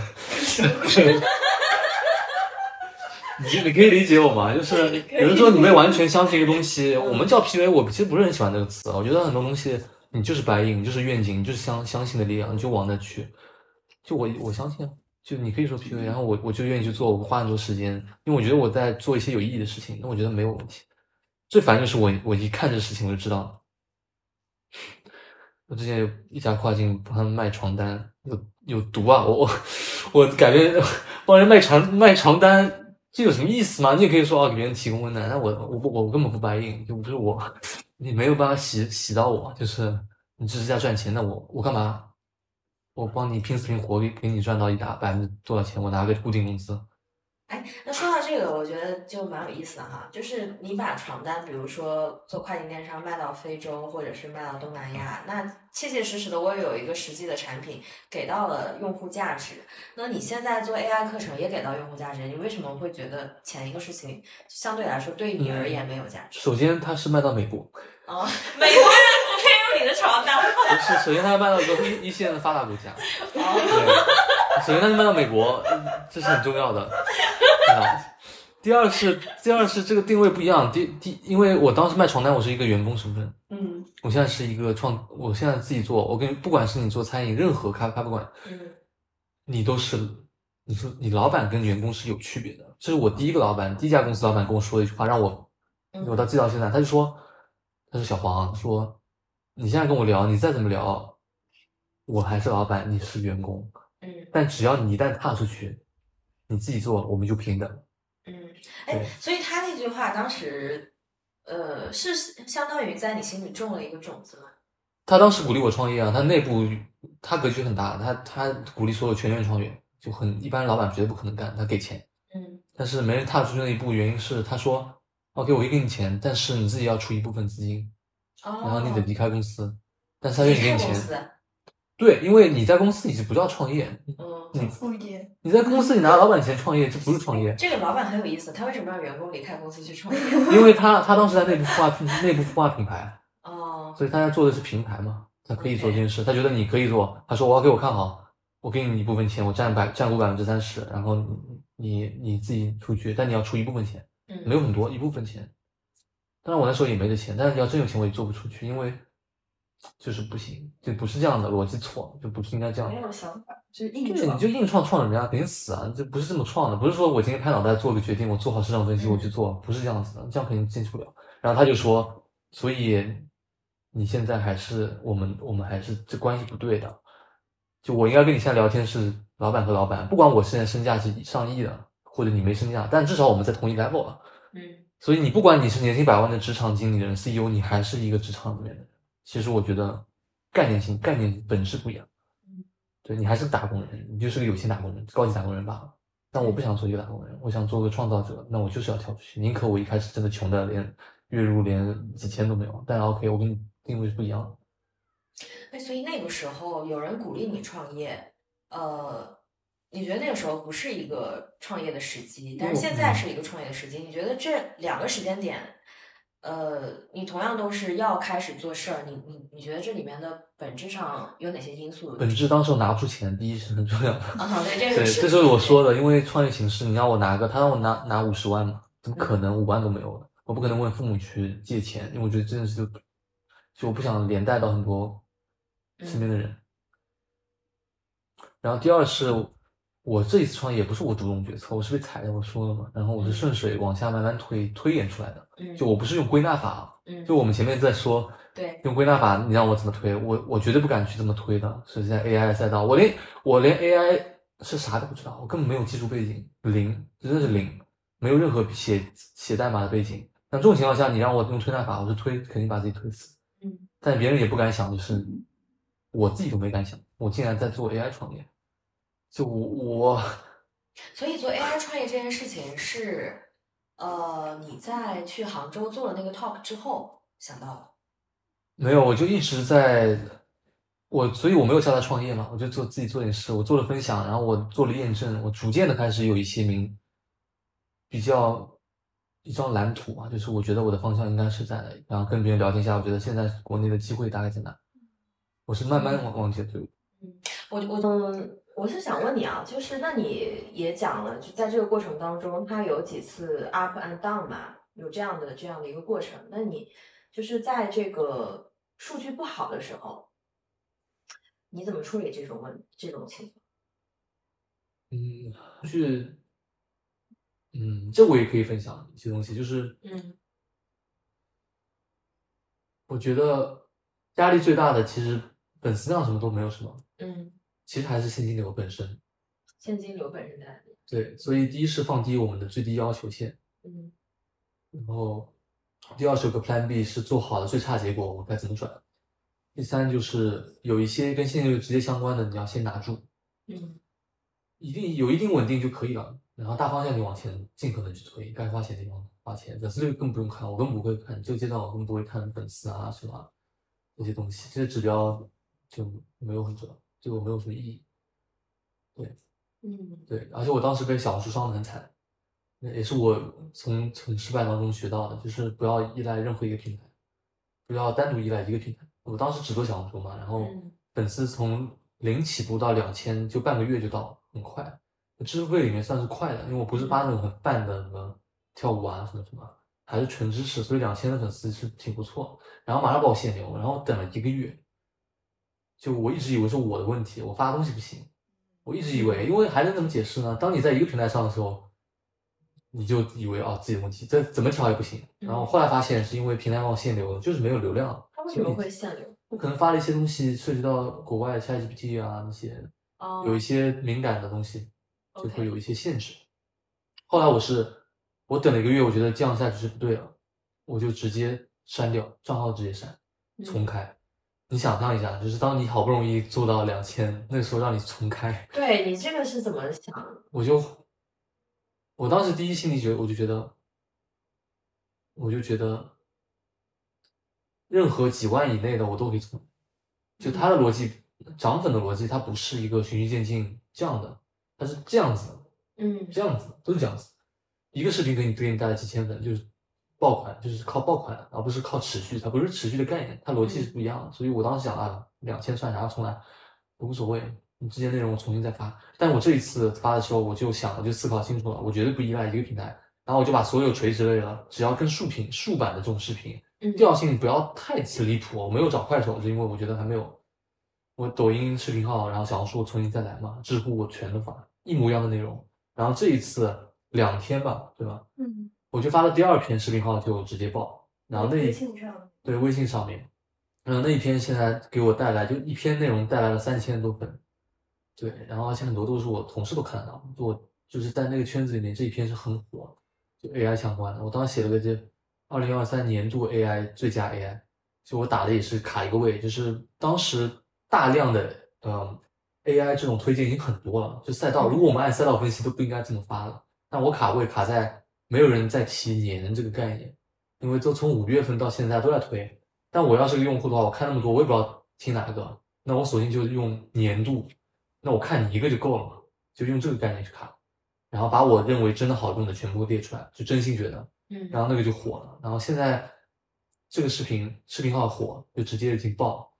你你可以理解我吗？就 是有的时候你没完全相信一个东西，我们叫 PUA，我其实不是很喜欢这个词啊。我觉得很多东西你就是白印，你就是愿景，你就是相相信的力量，你就往那去。就我我相信啊，就你可以说 PUA，然后我我就愿意去做，我花很多时间，因为我觉得我在做一些有意义的事情，那我觉得没有问题。最烦就是我我一看这事情我就知道了，我之前有一家跨境帮他们卖床单，有有毒啊！我我我感觉 帮人卖床卖床单，这有什么意思吗？你也可以说啊，给别人提供温暖，但我我不我根本不白应，就不是我，你没有办法洗洗到我，就是你只是在赚钱，那我我干嘛？我帮你拼死拼活给给你赚到一打百分之多少钱？我拿个固定工资。哎，那说到这个，我觉得就蛮有意思的哈。就是你把床单，比如说做跨境电商卖到非洲，或者是卖到东南亚，那切切实实的，我有一个实际的产品给到了用户价值。那你现在做 AI 课程也给到用户价值，你为什么会觉得前一个事情相对来说对你而言没有价值？首先，它是卖到美国，哦，美国人不配用你的床单？不是，首先它卖到一个一一线的发达国家。首先它是卖到美国，嗯这是很重要的。啊，第二是第二是这个定位不一样。第第，因为我当时卖床单，我是一个员工身份，嗯我现在是一个创，我现在自己做。我跟不管是你做餐饮，任何咖咖啡馆，嗯你都是，你说你老板跟员工是有区别的。这是我第一个老板，第一家公司老板跟我说的一句话，让我嗯我到记到现在。他就说，他说小黄说，你现在跟我聊，你再怎么聊，我还是老板，你是员工。嗯但只要你一旦踏出去，你自己做，我们就平等。嗯，哎，所以他那句话当时，呃，是相当于在你心里种了一个种子吗？他当时鼓励我创业啊，他内部他格局很大，他他鼓励所有全员创业，就很一般老板绝对不可能干，他给钱，嗯但是没人踏出去那一步，原因是他说，OK，我可以给你钱，但是你自己要出一部分资金，哦，然后你得离开公司，但是他愿意给你钱，对，因为你在公司你是不叫创业，嗯，你副业，你在公司你拿老板钱创业，这不是创业，这个老板很有意思，他为什么让员工离开公司去创业？因为他他当时在内部孵化内部孵化品牌，哦，所以他在做的是平台嘛，他可以做这件事，他觉得你可以做，他说我要给我看好，我给你一部分钱，我占百占股百分之三十，然后你你你自己出去，但你要出一部分钱，嗯，没有很多，一部分钱。当然我那时候也没这钱，但是你要真有钱我也做不出去，因为就是不行，就不是这样的逻辑错，就不是应该这样没。有想法，就是硬你就硬创创人家肯定死啊！这不是这么创的，不是说我今天拍脑袋做个决定，我做好市场分析我去做，不是这样子的，这样肯定坚持不了。然后他就说，所以你现在还是我们我们还是这关系不对的，就我应该跟你现在聊天是老板和老板，不管我现在身价是上亿的，或者你没身价，但至少我们在同一 level 了。嗯所以你不管你是年薪百万的职场经理人、CEO，你还是一个职场里面的人。其实我觉得概念性、概念本质不一样。嗯对你还是个打工人，你就是个有钱打工人、高级打工人罢了。但我不想做一个打工人，我想做个创造者。那我就是要跳出去，宁可我一开始真的穷的连月入连几千都没有，但 OK，我跟你定位是不一样的。哎，所以那个时候有人鼓励你创业，呃，你觉得那个时候不是一个创业的时机，但是现在是一个创业的时机。你觉得这两个时间点，呃，你同样都是要开始做事儿，你你你觉得这里面的本质上有哪些因素？本质当时我拿不出钱，第一是很重要的。啊，对，这，个是这就是我说的，因为创业形式，你让我拿个，他让我拿拿五十万嘛，怎么可能五万都没有的？我不可能问父母去借钱，因为我觉得这件事就就我不想连带到很多身边的人。然后第二是，我这一次创业也不是我主动决策，我是被踩的，我说了嘛。然后我是顺水往下慢慢推推演出来的，嗯，就我不是用归纳法，嗯，就我们前面在说，对，用归纳法，你让我怎么推，我我绝对不敢去这么推的。是在 AI 赛道，我连我连 AI 是啥都不知道，我根本没有技术背景，零，真的是零，没有任何写写代码的背景。那这种情况下，你让我用推纳法，我是推肯定把自己推死。嗯，但别人也不敢想，就是我自己都没敢想，我竟然在做 AI 创业，就我所以做 AI 创业这件事情是，呃，你在去杭州做了那个 talk 之后想到的。没有，我就一直在，我所以我没有叫他创业嘛，我就做自己做点事，我做了分享，然后我做了验证，我逐渐的开始有一些名比较一张蓝图啊，就是我觉得我的方向应该是在，然后跟别人聊天一下，我觉得现在国内的机会大概在哪，我是慢慢往往前推。我我嗯，我是想问你啊，就是那你也讲了，就在这个过程当中，它有几次 up and down 嘛，有这样的这样的一个过程。那你就是在这个数据不好的时候，你怎么处理这种问这种情况？嗯，就是，嗯，这我也可以分享一些东西，就是，嗯我觉得压力最大的其实粉丝量什么都没有什么，嗯，其实还是现金流本身。现金流本身的案例？对，所以第一是放低我们的最低要求线，嗯然后第二是有个 Plan B 是做好了最差结果我们该怎么转。第三就是有一些跟现金流直接相关的，你要先拿住，嗯一定有一定稳定就可以了。然后大方向你往前尽可能去推，该花钱的地方花钱。粉丝率更不用看，我更不会看，这个阶段我更不会看粉丝啊什么这些东西，这些指标就没有很重要，对我没有什么意义。对嗯对，而且我当时被小红书伤的很惨，那也是我从从失败当中学到的，就是不要依赖任何一个平台，不要单独依赖一个平台。我当时只做小红书嘛，然后嗯粉丝从零起步到两千，就半个月就到，很快。支付费里面算是快的，因为我不是发那种很泛的什么跳舞啊什么什么，还是纯知识，所以两千的粉丝是挺不错。然后马上把我限流，然后等了一个月，就我一直以为是我的问题，我发东西不行，我一直以为，因为还能怎么解释呢？当你在一个平台上的时候，你就以为啊自己的问题，这怎么调也不行。然后后来发现是因为平台帮我限流了，就是没有流量。它为什么会限流？我可能发了一些东西涉及到国外 ChatGPT 啊那些，哦，有一些敏感的东西，就会有一些限制。后来我是我等了一个月，我觉得这样下去是不对了，我就直接删掉账号，直接删，嗯重开。你想象一下，就是当你好不容易做到两千，那个时候让你重开，对你这个是怎么想？我就我当时第一心里觉，我就觉得，我就觉得，任何几万以内的我都可以存。就他的逻辑，涨粉的逻辑，它不是一个循序渐进这样的，它是这样子的，嗯这样子都是这样子。一个视频给你对应带来几千粉，就是爆款，就是靠爆款，而不是靠持续，它不是持续的概念，它逻辑是不一样的。所以我当时想啊，两千算啥，重来，无所谓，你之前内容我重新再发。但我这一次发的时候，我就想了，就思考清楚了，我绝对不依赖一个平台，然后我就把所有垂直类的，只要跟竖屏、竖版的这种视频，嗯调性不要太离谱。我没有找快手，是因为我觉得还没有。我抖音视频号，然后小红书我重新再来嘛，知乎我全都发一模一样的内容。然后这一次两天吧，对吧？嗯，我就发了第二篇视频号就直接爆，然后那微信上。对微信上面，然后那一篇现在给我带来就一篇内容带来了三千多粉，对，然后而且很多都是我同事都看得到，就我就是在那个圈子里面这一篇是很火，就 AI 相关的。我当时写了个这二零二三年度 AI 最佳 AI，就我打的也是卡一个位，就是当时大量的嗯 AI 这种推荐已经很多了，就赛道，如果我们按赛道分析都不应该这么发了，但我卡位卡在没有人在提年这个概念，因为都从五月份到现在都在推。但我要是个用户的话，我看那么多，我也不知道听哪个，那我索性就用年度，那我看你一个就够了嘛，就用这个概念去看，然后把我认为真的好用的全部列出来，就真心觉得，嗯然后那个就火了。然后现在这个视频视频号火，就直接已经爆，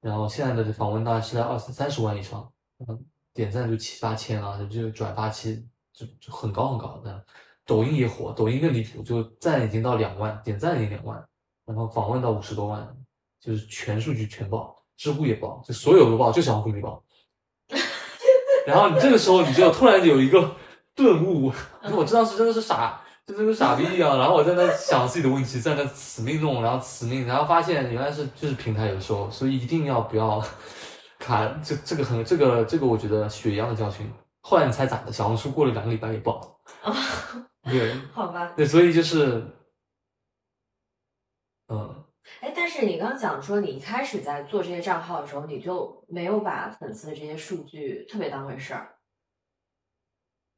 然后现在的访问大概是在二三十万以上，嗯，点赞就七八千啊，就就转发期就就很高很高的。抖音也火，抖音更离谱，就赞已经到两万，点赞已经两万，然后访问到五十多万，就是全数据全爆，知乎也爆，就所有都爆，就小红书没爆。然后你这个时候你就突然有一个顿悟，我知道是真的是傻，就跟个傻逼一样。然后我在那想自己的问题，在那死命弄，然后死命，然后发现原来是就是平台有时候，所以一定要不要 卡，这这个很这个这个我觉得血一样的教训。后来你猜咋的？小红书过了两个礼拜也爆，啊，对 好吧。对，所以就是，嗯，哎，但是你刚刚讲说，你一开始在做这些账号的时候，你就没有把粉丝的这些数据特别当回事儿。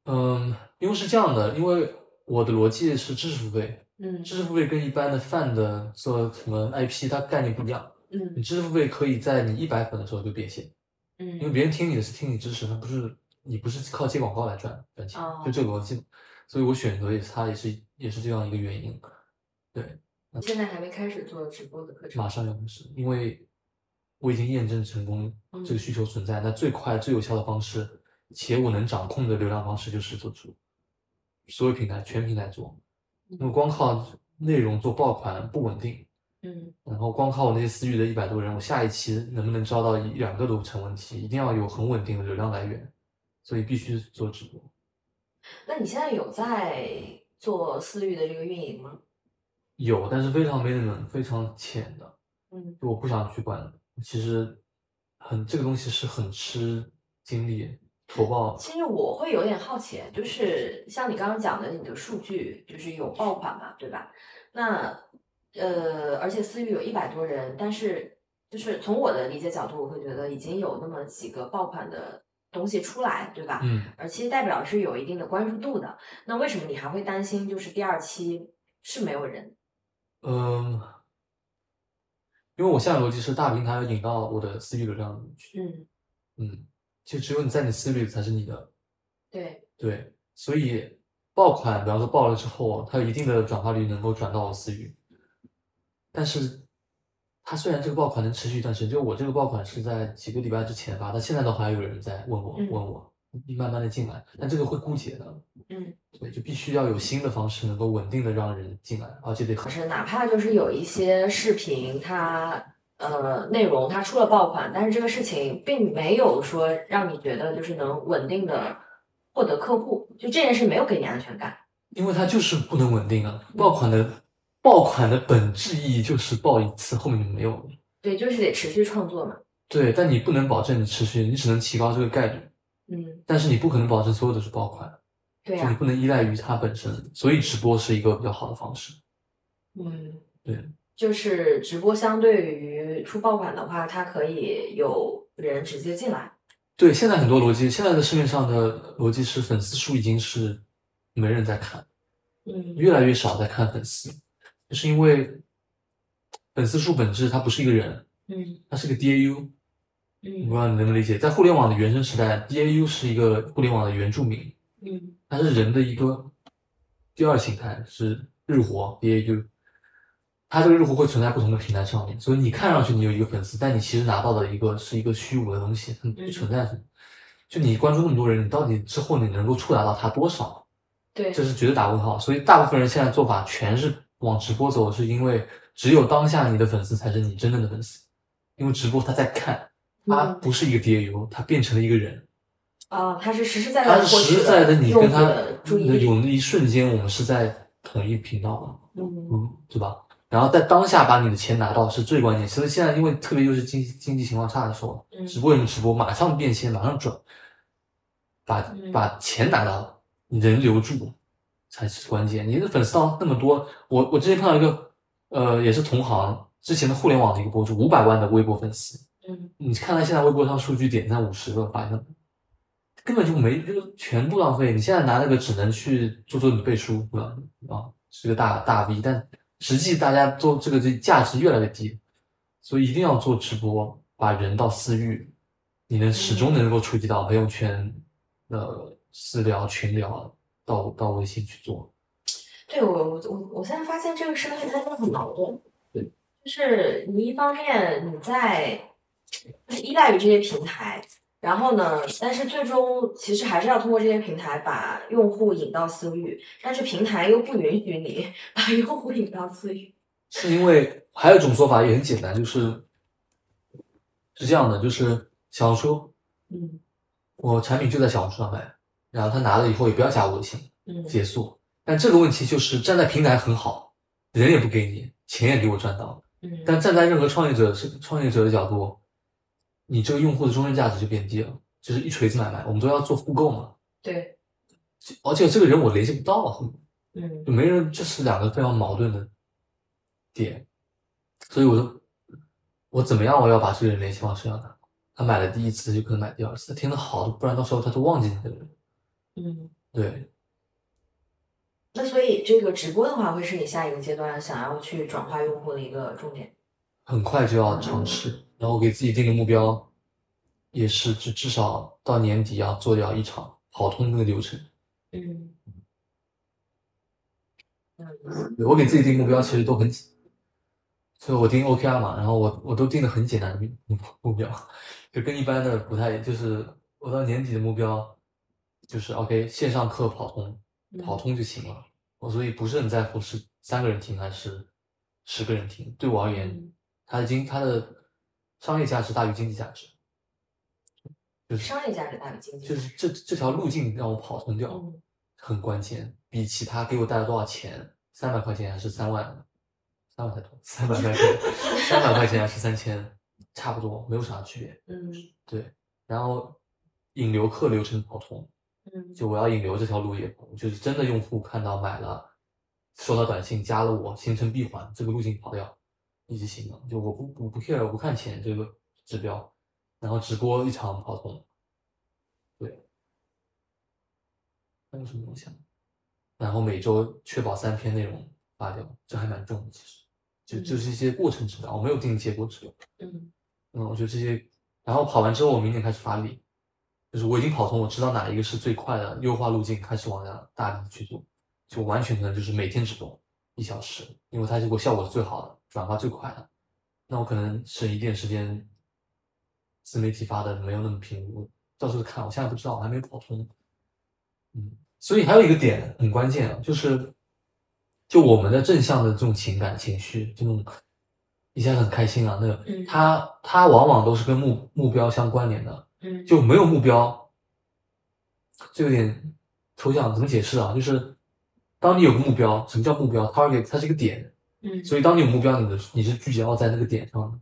嗯，因为是这样的，因为我的逻辑是知识付费，嗯知识付费跟一般的泛的做什么 IP，它概念不一样。嗯你嗯知识付费可以在你一百粉的时候就变现，嗯因为嗯别人听你的是听你知识，他不是你不是靠接广告来赚赚钱，哦就这个逻辑。所以我选择也是它也是也是这样一个原因。对，现在还没开始做直播的课程马。上要开始，因为我已经验证成功嗯这个需求存在。那最快最有效的方式，且我能掌控的流量方式就是做直播，所有平台全平台做。那么光靠内容做爆款不稳定，嗯然后光靠我那些私域的一百多人，我下一期能不能招到一两个都成问题，一定要有很稳定的流量来源，所以必须做直播。那你现在有在做私域的这个运营吗？有，但是非常 minimum，非常浅的。嗯，我不想去管。其实很这个东西是很吃精力，投报。其实我会有点好奇，就是像你刚刚讲的，你的数据就是有爆款嘛，对吧？那呃，而且私域有一百多人，但是就是从我的理解角度，我会觉得已经有那么几个爆款的东西出来，对吧？嗯，而其实代表是有一定的关注度的。那为什么你还会担心，就是第二期是没有人？嗯，因为我现在逻辑是大平台要引到我的私域流量里去。嗯，嗯，就只有你在你私域才是你的。对，对，所以爆款，比方说爆了之后，它有一定的转化率能够转到我私域，但是它虽然这个爆款能持续一段时间，就我这个爆款是在几个礼拜之前发，到现在都还有人在问我嗯问我，慢慢的进来，但这个会枯竭的，嗯，对，就必须要有新的方式能够稳定的让人进来，而且得很是哪怕就是有一些视频它。呃，内容它出了爆款，但是这个事情并没有说让你觉得就是能稳定的获得客户，就这件事没有给你安全感。因为它就是不能稳定啊，爆款的爆款的本质意义就是爆一次，后面就没有了。对，就是得持续创作嘛。对，但你不能保证你持续，你只能提高这个概率，嗯，但是你不可能保证所有都是爆款。对啊、就你不能依赖于它本身，所以直播是一个比较好的方式。嗯，对，就是直播相对于出爆款的话，它可以有人直接进来。对，现在很多逻辑，现在的市面上的逻辑是粉丝数已经是没人在看，嗯越来越少在看粉丝，就是因为粉丝数本质它不是一个人，嗯它是个 DAU。我不嗯知道你能不能理解，在互联网的原生时代，DAU 是一个互联网的原住民，嗯它是人的一个第二形态，是日活 DAU。它这个日活会存在不同的平台上面，所以你看上去你有一个粉丝，但你其实拿到的一个是一个虚无的东西，它不存在什么。就你关注那么多人，你到底之后你能够触达到他多少？对，这是绝对打问号。所以大部分人现在做法全是往直播走，是因为只有当下你的粉丝才是你真正的粉丝，因为直播他在看，他嗯不是一个 DAU，他变成了一个人。啊，他是实实在在他的实实在在的你跟他。有那一瞬间，我们是在同一频道嘛，嗯嗯，对吧？然后在当下把你的钱拿到是最关键。其实现在因为特别又是经经济情况差的时候，嗯直播人直播马上变现，马上转，把嗯把钱拿到，人留住才是关键。你的粉丝到那么多，我我之前碰到一个呃也是同行之前的互联网的一个博主，五百万的微博粉丝，嗯你看他现在微博上数据点赞五十个，发现根本就没，就全部浪费。你现在拿那个只能去做做你背书，对吧？啊，是个大大 V，但实际大家做这个这价值越来越低，所以一定要做直播，把人到私域，你能始终能够触及到朋友圈、呃私聊、群聊，到到微信去做。对我我我我现在发现这个事情它真的很矛盾。对，就是你一方面你在就是依赖于这些平台，然后呢，但是最终其实还是要通过这些平台把用户引到私域，但是平台又不允许你把用户引到私域。是因为还有一种说法也很简单，就是是这样的，就是小红书，嗯我产品就在小红书上卖，然后他拿了以后也不要加我微信，嗯结束。但这个问题就是站在平台很好，人也不给你，钱也给我赚到，嗯，但站在任何创业者是创业者的角度，你这个用户的终身价值就变低了，就是一锤子买卖。我们都要做互购嘛，对，而且这个人我联系不到啊，嗯就没人，这是两个非常矛盾的点，所以我就我怎么样我要把这个人联系方式让他，他买了第一次就可能买第二次，他听得好，不然到时候他都忘记你这个人。嗯。对，那所以这个直播的话，会是你下一个阶段想要去转化用户的一个重点。很快就要尝试，然后给自己定的目标，也是至至少到年底要做掉一场跑通那个流程。嗯对我给自己定目标其实都很，所以我定 OKR 嘛，然后我我都定的很简单的目目标，就跟一般的不太，就是我到年底的目标就是 OK 线上课跑通，跑通就行了。我所以不是很在乎是三个人听还是十个人听，对我而言，嗯它的经它的商业价值大于经济价值，就是商业价值大于经济。就是这这条路径让我跑通掉，嗯很关键，比其他给我带来多少钱，三百块钱还是三万，三万太多，三百块钱，三百块钱还是三千，差不多，没有啥区别。嗯对，然后引流客流程跑通，嗯就我要引流这条路也通，就是真的用户看到买了，收到短信加了我，形成闭环，这个路径跑掉，一直行的。就我不我不 care，我不看钱这个指标，然后直播一场跑通，对，还有什么东西啊？然后每周确保三篇内容发掉，这还蛮重的，其实就就是一些过程指标，我没有定结果指标。嗯嗯，我觉得这些，然后跑完之后，我明年开始发力，就是我已经跑通，我知道哪一个是最快的优化路径，开始往下大力去做，就完全可能就是每天直播一小时，因为它这个效果是最好的，转发最快的，那我可能省一点时间，自媒体发的没有那么频，我到时候看，我现在不知道，我还没跑通，嗯，所以还有一个点很关键啊，就是，就我们的正向的这种情感情绪，这种一下子很开心啊，那个嗯。它它往往都是跟目目标相关联的，嗯就没有目标，这有点抽象，怎么解释啊？就是当你有个目标，什么叫目标？target 它是一个点，嗯所以当你有目标，你的你是聚焦在那个点上的，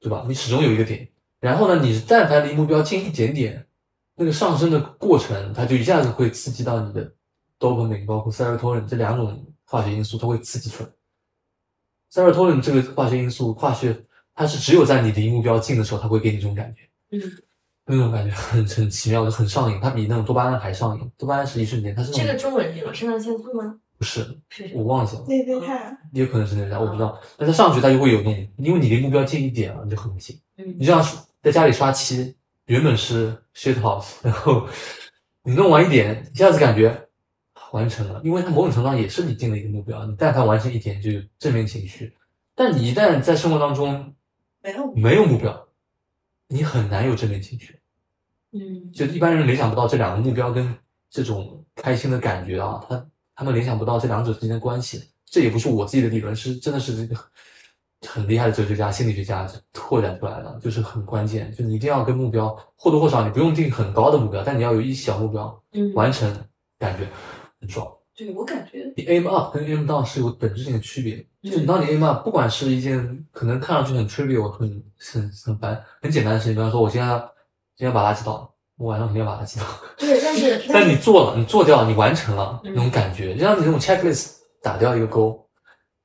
对吧？你始终有一个点，然后呢，你但凡离目标近一点点，那个上升的过程，它就一下子会刺激到你的 dopamine，包括 serotonin 这两种化学因素，它会刺激出来。serotonin 这个化学因素，化学它是只有在你离目标近的时候，它会给你这种感觉。嗯，那种感觉很很奇妙，就很上瘾，它比那种多巴胺还上瘾。多巴胺是一瞬间，它是这个中文是什么？肾上腺素吗？不是，是？我忘记了，内啡肽，也有可能是那个，我不知道。但它上去它就会有那种，因为你离目标近一点了，你就很近。嗯你就像在家里刷漆，原本是 shit house，然后 你弄完一点，一下子感觉完成了，因为它某种程度上也是你定了一个目标，你但凡完成一点就有正面情绪。但你一旦在生活当中没有没有目标，你很难有正面情绪。嗯就一般人联想不到这两个目标跟这种开心的感觉啊，他他们联想不到这两者之间的关系。这也不是我自己的理论，是真的是这个很厉害的哲学家、心理学家拓展出来的，就是很关键。就你一定要跟目标或多或少，你不用定很高的目标，但你要有一小目标嗯，完成，感觉很爽。对我感觉你 aim up 跟 aim down 是有本质性的区别。嗯就你当你 aim up，不管是一件可能看上去很 trivial、很很很烦、很简单的事情，比方说我今天要今天要把垃圾倒了，我晚上肯定要把垃圾倒。对，但是 但你做了，你做掉，你完成了嗯那种感觉，就像你那种 checklist 打掉一个勾。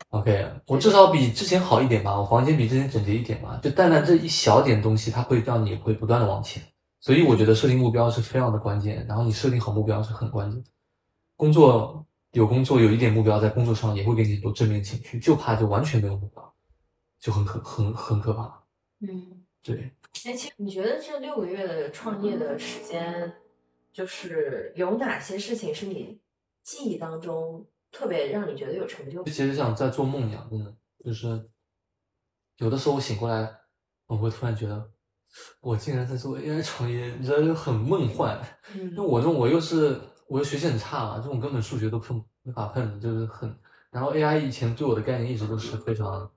OK，我至少比之前好一点吧，我房间比之前整洁一点吧，就单单这一小点东西，它会让你会不断的往前。所以我觉得设定目标是非常的关键，然后你设定好目标是很关键的。工作有工作有一点目标，在工作上也会给你很多正面情绪，就怕就完全没有目标，就很可很很可怕。嗯，对，哎，其实你觉得这六个月的创业的时间，就是有哪些事情是你记忆当中特别让你觉得有成就就？其实像在做梦一样，真的就是有的时候我醒过来，我会突然觉得我竟然在做 AI 创业，你知道就很梦幻。嗯那我这种我又是我又学习很差嘛，这种根本数学都碰没法碰，就是很。然后 AI 以前对我的概念一直都是非常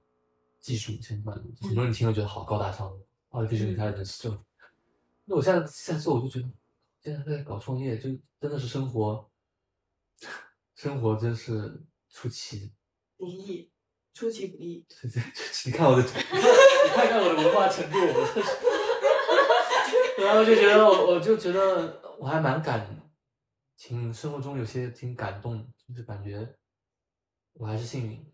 技术相关的，很多人听了觉得好高大上，artificial intelligence 就。那我现在现在做我就觉得，现在在搞创业，就真的是生活，生活真是出奇。不易，出其不意。对对，你看我的，你 看你看看我的文化程度，然后就觉得我我就觉得我还蛮感，挺生活中有些挺感动，就是感觉我还是幸运，